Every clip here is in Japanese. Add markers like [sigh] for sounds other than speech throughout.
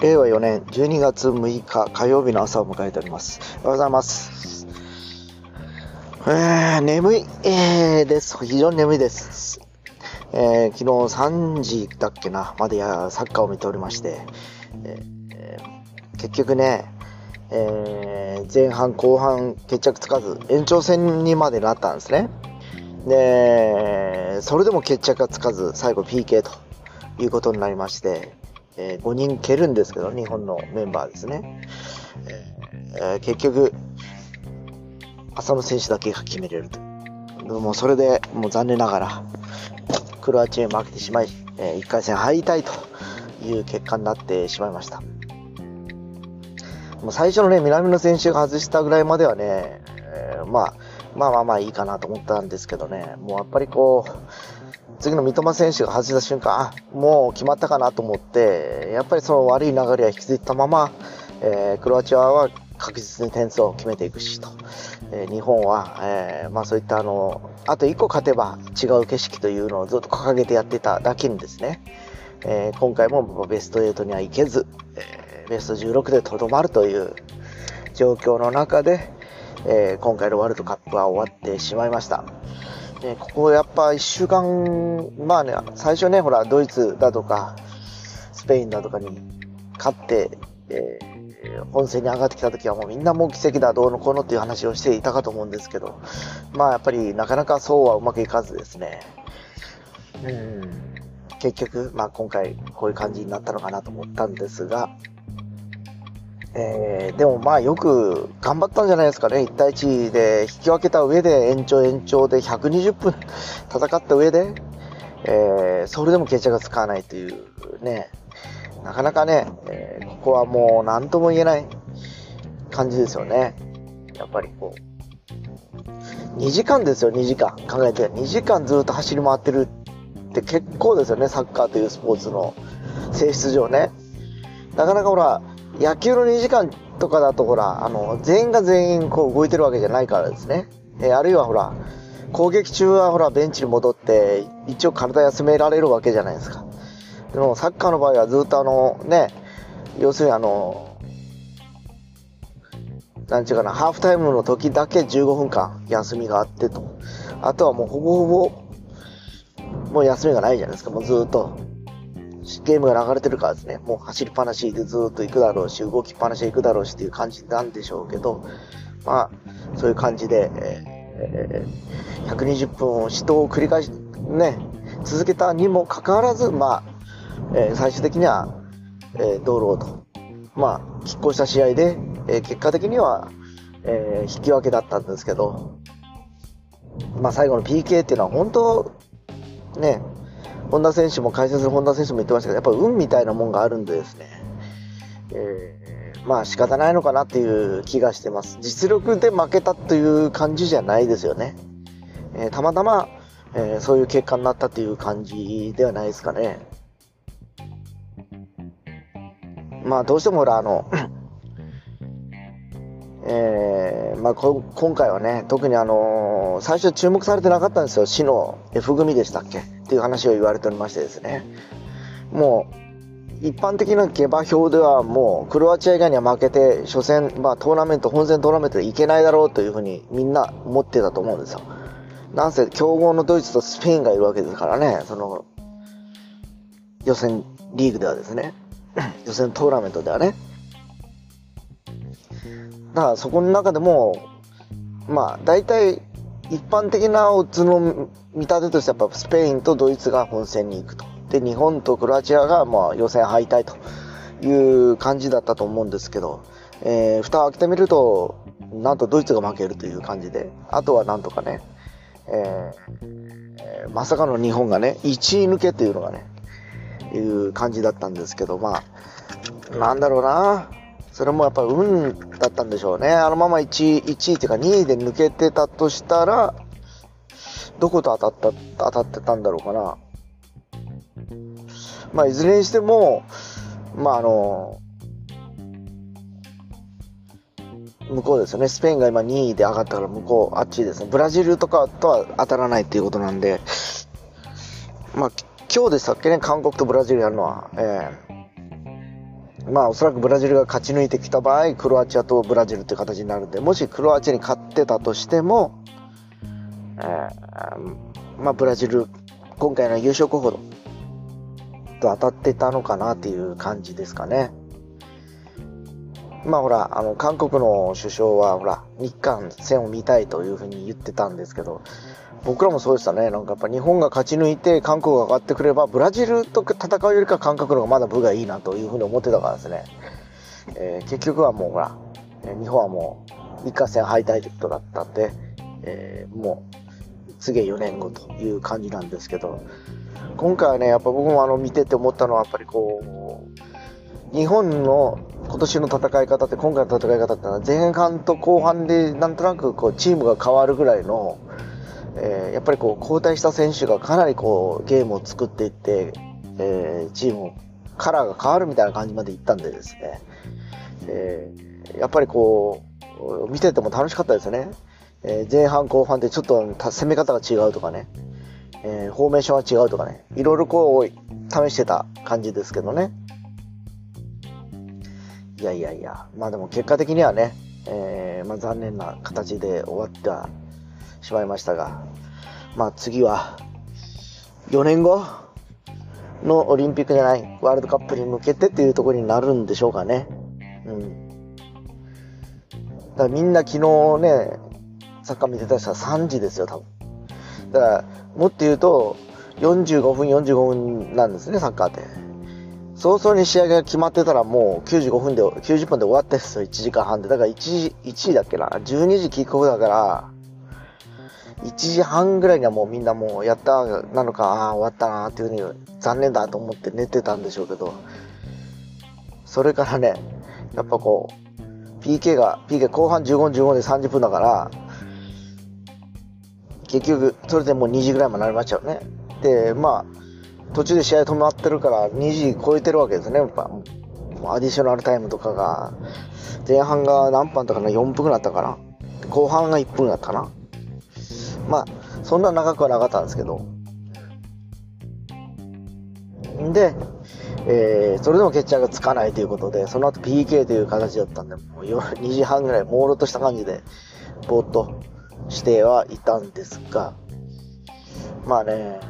令和4年12月6日火曜日の朝を迎えております。おはようございます。えー、眠い、えー、です。非常に眠いです。えー、昨日3時だっけな、までやサッカーを見ておりまして、えー結局ね、えー前半後半決着つかず、延長戦にまでなったんですね。で、それでも決着がつかず、最後 PK ということになりまして、え5人蹴るんですけど、日本のメンバーですね。えー結局、浅野選手だけが決めれると。でもそれでもう残念ながら、クロアチアに負けてしまい、え1回戦敗退という結果になってしまいました。もう最初のね、南野選手が外したぐらいまではね、えーまあ、まあまあまあいいかなと思ったんですけどね、もうやっぱりこう、次の三笘選手が外した瞬間、あ、もう決まったかなと思って、やっぱりその悪い流れは引き継いだまま、えークロアチアは確実に点数を決めていくしと、えー日本は、えーまあそういったあの、あと1個勝てば違う景色というのをずっと掲げてやってただけにですね、えー今回もベスト8には行けず、えーベスト16でとどまるという状況の中で、えー今回のワールドカップは終わってしまいました。ね、ここやっぱ1週間、まあね、最初ね、ほら、ドイツだとか、スペインだとかに勝って、えー本戦に上がってきた時はもうみんなもう奇跡だ、どうのこうのっていう話をしていたかと思うんですけど、まあやっぱりなかなかそうはうまくいかずですね、うん、結局、まあ今回こういう感じになったのかなと思ったんですが、えーでもまあよく頑張ったんじゃないですかね、1対1で引き分けた上で延長延長で120分 [laughs] 戦った上で、えーそれでも決着がつかないというね、なかなかね、えーここはもう何とも言えない感じですよね。やっぱりこう、2時間ですよ、2時間。考えて。2時間ずっと走り回ってるって結構ですよね、サッカーというスポーツの性質上ね。なかなかほら、野球の2時間とかだとほら、あの、全員が全員こう動いてるわけじゃないからですね。えーあるいはほら、攻撃中はほら、ベンチに戻って、一応体休められるわけじゃないですか。でも、サッカーの場合はずっとあの、ね、要するにあの、なんちゅうかな、ハーフタイムの時だけ15分間休みがあってと。あとはもうほぼほぼ、もう休みがないじゃないですか、もうずっと。ゲームが流れてるからですね、もう走りっぱなしでずっと行くだろうし、動きっぱなしで行くだろうしっていう感じなんでしょうけど、まあ、そういう感じで、えー120分を死闘を繰り返し、ね、続けたにもかかわらず、まあ、えー最終的には、えー道路と、まあ、拮抗した試合で、え結果的には、え引き分けだったんですけど、まあ、最後の PK っていうのは本当、ね、本田選手も解説する本田選手も言ってましたけど、やっぱ運みたいなもんがあるんでですね、えーまあ仕方ないのかなっていう気がしてます。実力で負けたという感じじゃないですよね。えーたまたま、えーそういう結果になったっていう感じではないですかね。まあどうしてもほら、あの、[coughs] えーまあ、こ今回はね、特にあのー最初注目されてなかったんですよ。死の F 組でしたっけっていう話を言われておりましてですね。もう、一般的な下馬評ではもう、クロアチア以外には負けて、初戦、まあトーナメント、本戦トーナメントでいけないだろうというふうにみんな思ってたと思うんですよ。なんせ、強豪のドイツとスペインがいるわけですからね、その、予選リーグではですね。[clears throat] 予選トーナメントではね。だからそこの中でも、まあ、大体、一般的なオッズの見立てとして、やっぱスペインとドイツが本戦に行くと。で、日本とクロアチアが、まあ、予選敗退という感じだったと思うんですけど、えー、蓋を開けてみると、なんとドイツが負けるという感じで、あとはなんとかね、えーえーまさかの日本がね、1位抜けというのがね、いう感じだったんですけど、まあ、なんだろうな。それもやっぱ運だったんでしょうね。あのまま1位、1位っていうか2位で抜けてたとしたら、どこと当たった、当たってたんだろうかな。まあ、いずれにしても、まあ、あの、向こうですよね。スペインが今2位で上がったから向こう、あっちですね。ブラジルとかとは当たらないっていうことなんで、まあ、今日でしたっけね、韓国とブラジルやるのは。ええまあおそらくブラジルが勝ち抜いてきた場合、クロアチアとブラジルっていう形になるんで、もしクロアチアに勝ってたとしても、えー、まあブラジル、今回の優勝候補と当たってたのかなっていう感じですかね。まあほら、あの、韓国の首相はほら、日韓戦を見たいというふうに言ってたんですけど、僕らもそうでしたね。なんかやっぱ日本が勝ち抜いて韓国が上がってくれば、ブラジルと戦うよりか韓国の方がまだ部がいいなというふうに思ってたからですね。えー、結局はもうほら、日本はもう日韓戦敗退ということだったんで、えー、もう次は4年後という感じなんですけど、今回はね、やっぱ僕もあの見てて思ったのはやっぱりこう、日本の今年の戦い方って今回の戦い方ってのは前半と後半でなんとなくこうチームが変わるぐらいのえー、やっぱりこう交代した選手がかなりこうゲームを作っていって、えー、チームカラーが変わるみたいな感じまでいったんでですね、えー、やっぱりこう見てても楽しかったですね、え前半後半でちょっと攻め方が違うとかね、えフォーメーションは違うとかね。いろいろこう試してた感じですけどね。いやいやいや。まあでも結果的にはね、えまあ、残念な形で終わったしまいましたが、まあ次は4年後のオリンピックじゃない、ワールドカップに向けてっていうところになるんでしょうかね。うん。だからみんな昨日ね、サッカー見てた人は3時ですよ、多分。だから、もっと言うと、45分、45分なんですね、サッカーって。早々に試合が決まってたらもう95分で、90分で終わってですよ、1時間半で。だから1時、1時だっけな、12時キックオフだから、1時半ぐらいにはもうみんなもうやったなのか、ああ、終わったなっていうふうに残念だと思って寝てたんでしょうけど、それからね、やっぱこう、PK が、PK 後半15、15で30分だから、結局、それでもう2時ぐらいまでなりましたよね。で、まあ、途中で試合止まってるから2時超えてるわけですね、やっぱ。アディショナルタイムとかが、前半が何分とかな、4分くなったかな。後半が1分だったかな。まあ、そんな長くはなかったんですけど。で、えー、それでも決着がつかないということで、その後 PK という形だったんで、もう2 [laughs] 時半ぐらい、朦朧とした感じで、ぼーっとしてはいたんですが、まあね、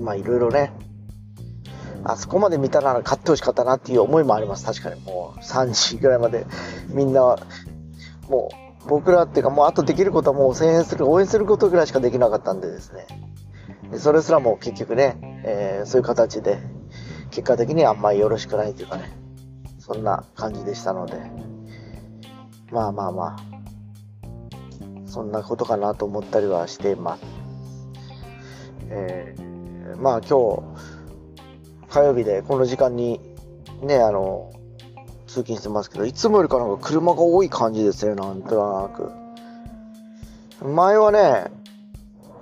まあいろいろね、あそこまで見たなら勝ってほしかったなっていう思いもあります。確かにもう3時ぐらいまでみんな、もう僕らっていうかもうあとできることはもう声援する、応援することぐらいしかできなかったんでですね。それすらも結局ね、えー、そういう形で、結果的にあんまりよろしくないというかね、そんな感じでしたので、まあまあまあ、そんなことかなと思ったりはしています。えー、まあ今日、火曜日でこの時間にね、あの、通勤してますけど、いつもよりかなんか車が多い感じですね、なんとなく。前はね、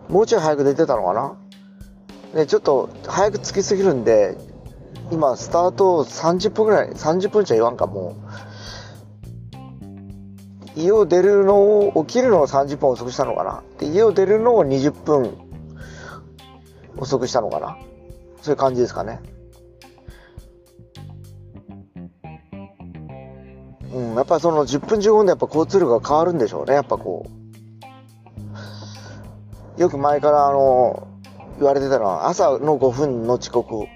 もうちょい早く出てたのかな？ね、ちょっと早く着きすぎるんで、今、スタート30分ぐらい、30分じゃ言わんか、もう。家を出るのを、起きるのを30分遅くしたのかな？で、家を出るのを20分遅くしたのかな？そういう感じですかね。うん、やっぱその10分15分でやっぱ交通量が変わるんでしょうね、やっぱこう。よく前からあの、言われてたのは、朝の5分の遅刻、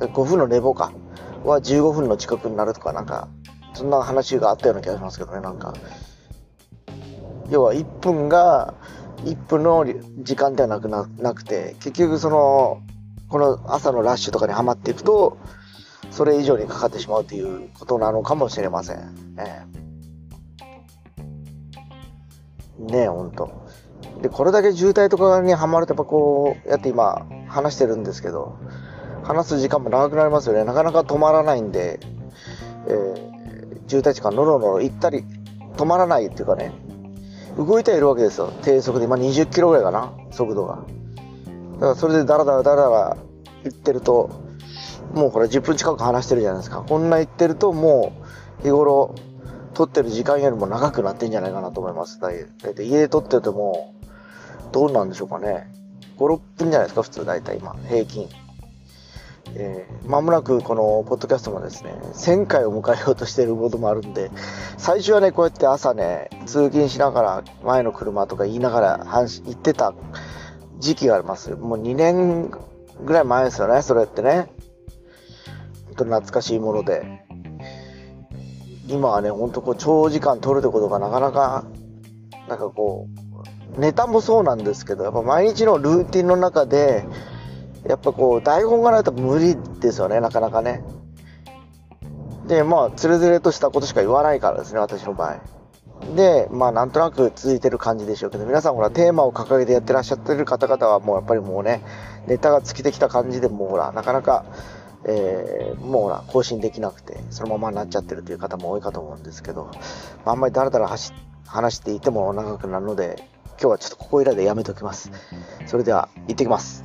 5分の寝坊か、は15分の遅刻になるとか、なんか、そんな話があったような気がしますけどね、なんか。要は1分が、1分の時間ではなくななくて、結局その、この朝のラッシュとかにはまっていくと、それ以上にかかってしまうということなのかもしれません。ねえ、ねえ、ほんと。で、これだけ渋滞とかにはまるとやっぱこうやって今話してるんですけど、話す時間も長くなりますよね。なかなか止まらないんで、えー、渋滞時間ノロノロ行ったり、止まらないっていうかね、動いてはいるわけですよ。低速で、今20キロぐらいかな、速度が。だからそれでダラダラダラダラ行ってると、もうこれ10分近く話してるじゃないですか。こんな言ってるともう日頃撮ってる時間よりも長くなってんじゃないかなと思います。だいたい家で撮っててもどうなんでしょうかね。5、6分じゃないですか、普通大体今、平均。えー、間もなくこのポッドキャストもですね、1000回を迎えようとしていることもあるんで、最初はね、こうやって朝ね、通勤しながら前の車とか言いながら行ってた時期があります。もう2年ぐらい前ですよね、それってね。本当懐かしいもので。今はね、ほんとこう長時間撮るってことがなかなか、なんかこう、ネタもそうなんですけど、やっぱ毎日のルーティンの中で、やっぱこう、台本がないと無理ですよね、なかなかね。で、まあ、つれづれとしたことしか言わないからですね、私の場合。で、まあ、なんとなく続いてる感じでしょうけど、皆さんほら、テーマを掲げてやってらっしゃってる方々は、もうやっぱりもうね、ネタが尽きてきた感じでもうほら、なかなか、えー、もうほら、更新できなくて、そのままになっちゃってるという方も多いかと思うんですけど、まあ、あんまりだらだら話していても長くなるので、今日はちょっとここいらでやめときます。それでは、行ってきます。